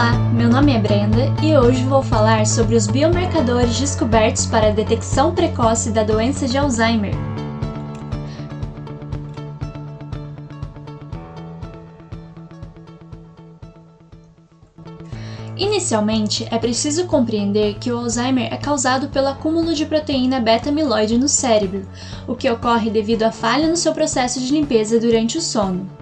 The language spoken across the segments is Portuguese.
Olá, meu nome é Brenda e hoje vou falar sobre os biomarcadores descobertos para a detecção precoce da doença de Alzheimer. Inicialmente, é preciso compreender que o Alzheimer é causado pelo acúmulo de proteína beta-amiloide no cérebro, o que ocorre devido à falha no seu processo de limpeza durante o sono.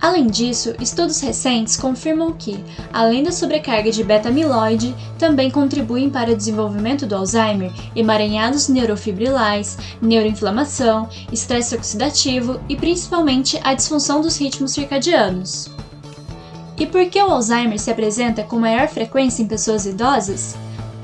Além disso, estudos recentes confirmam que, além da sobrecarga de beta-amiloide, também contribuem para o desenvolvimento do Alzheimer emaranhados neurofibrilais, neuroinflamação, estresse oxidativo e principalmente a disfunção dos ritmos circadianos. E por que o Alzheimer se apresenta com maior frequência em pessoas idosas?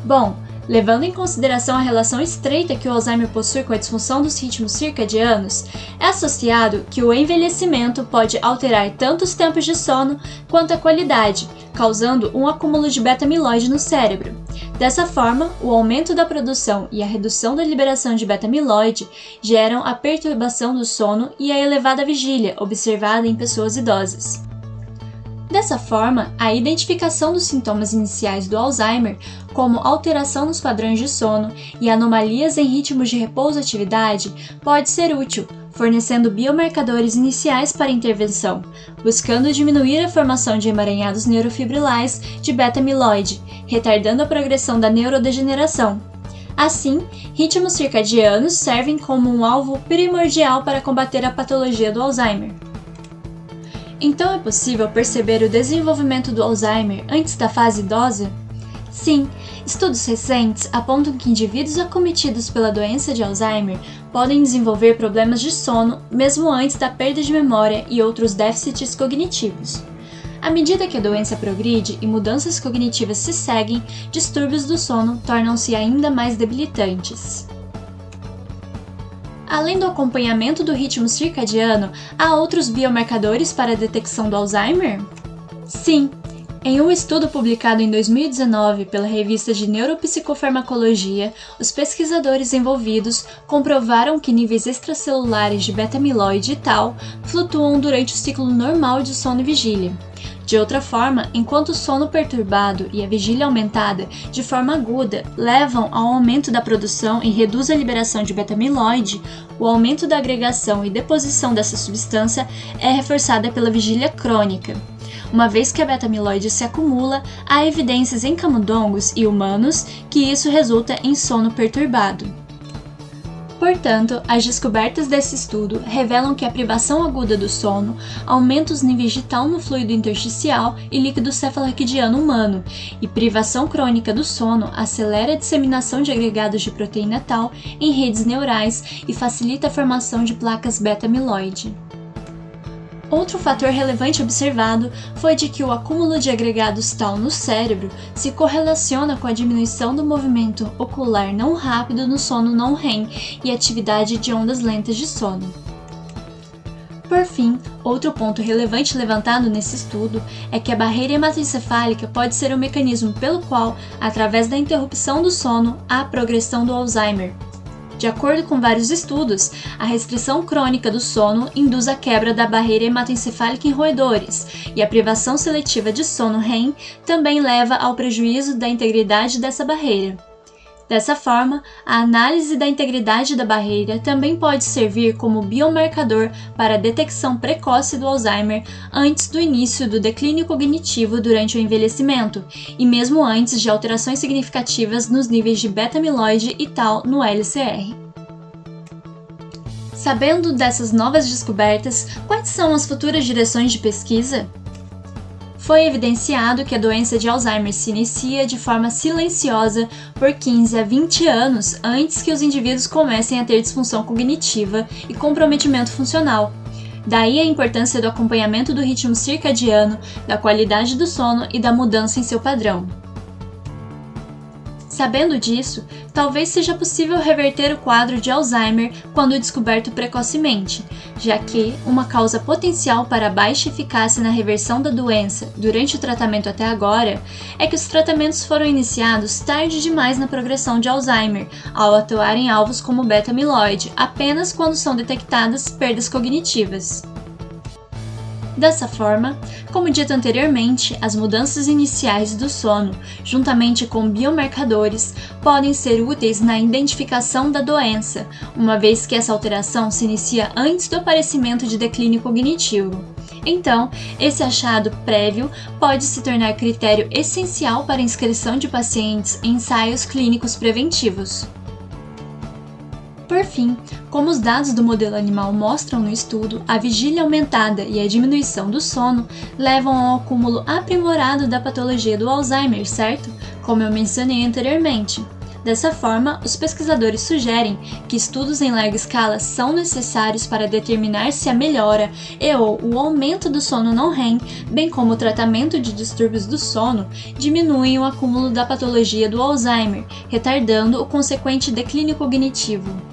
Bom, Levando em consideração a relação estreita que o Alzheimer possui com a disfunção dos ritmos circadianos, é associado que o envelhecimento pode alterar tanto os tempos de sono quanto a qualidade, causando um acúmulo de beta-amiloide no cérebro. Dessa forma, o aumento da produção e a redução da liberação de beta-amiloide geram a perturbação do sono e a elevada vigília observada em pessoas idosas. Dessa forma, a identificação dos sintomas iniciais do Alzheimer, como alteração nos padrões de sono e anomalias em ritmos de repouso-atividade, pode ser útil, fornecendo biomarcadores iniciais para intervenção, buscando diminuir a formação de emaranhados neurofibrilais de beta-amiloide, retardando a progressão da neurodegeneração. Assim, ritmos circadianos servem como um alvo primordial para combater a patologia do Alzheimer. Então é possível perceber o desenvolvimento do Alzheimer antes da fase idosa? Sim, estudos recentes apontam que indivíduos acometidos pela doença de Alzheimer podem desenvolver problemas de sono mesmo antes da perda de memória e outros déficits cognitivos. À medida que a doença progride e mudanças cognitivas se seguem, distúrbios do sono tornam-se ainda mais debilitantes. Além do acompanhamento do ritmo circadiano, há outros biomarcadores para a detecção do Alzheimer? Sim, em um estudo publicado em 2019 pela revista de Neuropsicofarmacologia, os pesquisadores envolvidos comprovaram que níveis extracelulares de beta-amiloide e tal flutuam durante o ciclo normal de sono e vigília. De outra forma, enquanto o sono perturbado e a vigília aumentada de forma aguda levam ao aumento da produção e reduz a liberação de beta-amiloide, o aumento da agregação e deposição dessa substância é reforçada pela vigília crônica. Uma vez que a beta-amiloide se acumula, há evidências em camundongos e humanos que isso resulta em sono perturbado. Portanto, as descobertas desse estudo revelam que a privação aguda do sono aumenta os níveis de tal no fluido intersticial e líquido cefalorraquidiano humano, e privação crônica do sono acelera a disseminação de agregados de proteína tal em redes neurais e facilita a formação de placas beta-amiloide. Outro fator relevante observado foi de que o acúmulo de agregados tal no cérebro se correlaciona com a diminuição do movimento ocular não rápido no sono não REM e atividade de ondas lentas de sono. Por fim, outro ponto relevante levantado nesse estudo é que a barreira hematoencefálica pode ser o mecanismo pelo qual, através da interrupção do sono, há progressão do Alzheimer, de acordo com vários estudos, a restrição crônica do sono induz a quebra da barreira hematoencefálica em roedores, e a privação seletiva de sono REM também leva ao prejuízo da integridade dessa barreira. Dessa forma, a análise da integridade da barreira também pode servir como biomarcador para a detecção precoce do Alzheimer antes do início do declínio cognitivo durante o envelhecimento e mesmo antes de alterações significativas nos níveis de beta-amiloide e tal no LCR. Sabendo dessas novas descobertas, quais são as futuras direções de pesquisa? Foi evidenciado que a doença de Alzheimer se inicia de forma silenciosa por 15 a 20 anos antes que os indivíduos comecem a ter disfunção cognitiva e comprometimento funcional. Daí a importância do acompanhamento do ritmo circadiano, da qualidade do sono e da mudança em seu padrão. Sabendo disso, talvez seja possível reverter o quadro de Alzheimer quando descoberto precocemente, já que uma causa potencial para baixa eficácia na reversão da doença durante o tratamento até agora é que os tratamentos foram iniciados tarde demais na progressão de Alzheimer, ao atuar em alvos como beta-amiloide, apenas quando são detectadas perdas cognitivas. Dessa forma, como dito anteriormente, as mudanças iniciais do sono, juntamente com biomarcadores, podem ser úteis na identificação da doença, uma vez que essa alteração se inicia antes do aparecimento de declínio cognitivo. Então, esse achado prévio pode se tornar critério essencial para a inscrição de pacientes em ensaios clínicos preventivos. Por fim, como os dados do modelo animal mostram no estudo, a vigília aumentada e a diminuição do sono levam ao acúmulo aprimorado da patologia do Alzheimer, certo? Como eu mencionei anteriormente. Dessa forma, os pesquisadores sugerem que estudos em larga escala são necessários para determinar se a melhora e ou o aumento do sono não REM, bem como o tratamento de distúrbios do sono, diminuem o acúmulo da patologia do Alzheimer, retardando o consequente declínio cognitivo.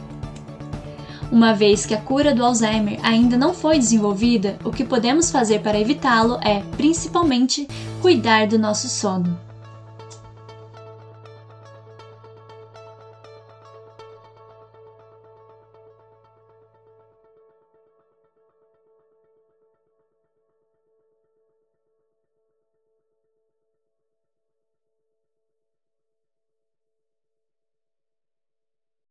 Uma vez que a cura do Alzheimer ainda não foi desenvolvida, o que podemos fazer para evitá-lo é, principalmente, cuidar do nosso sono.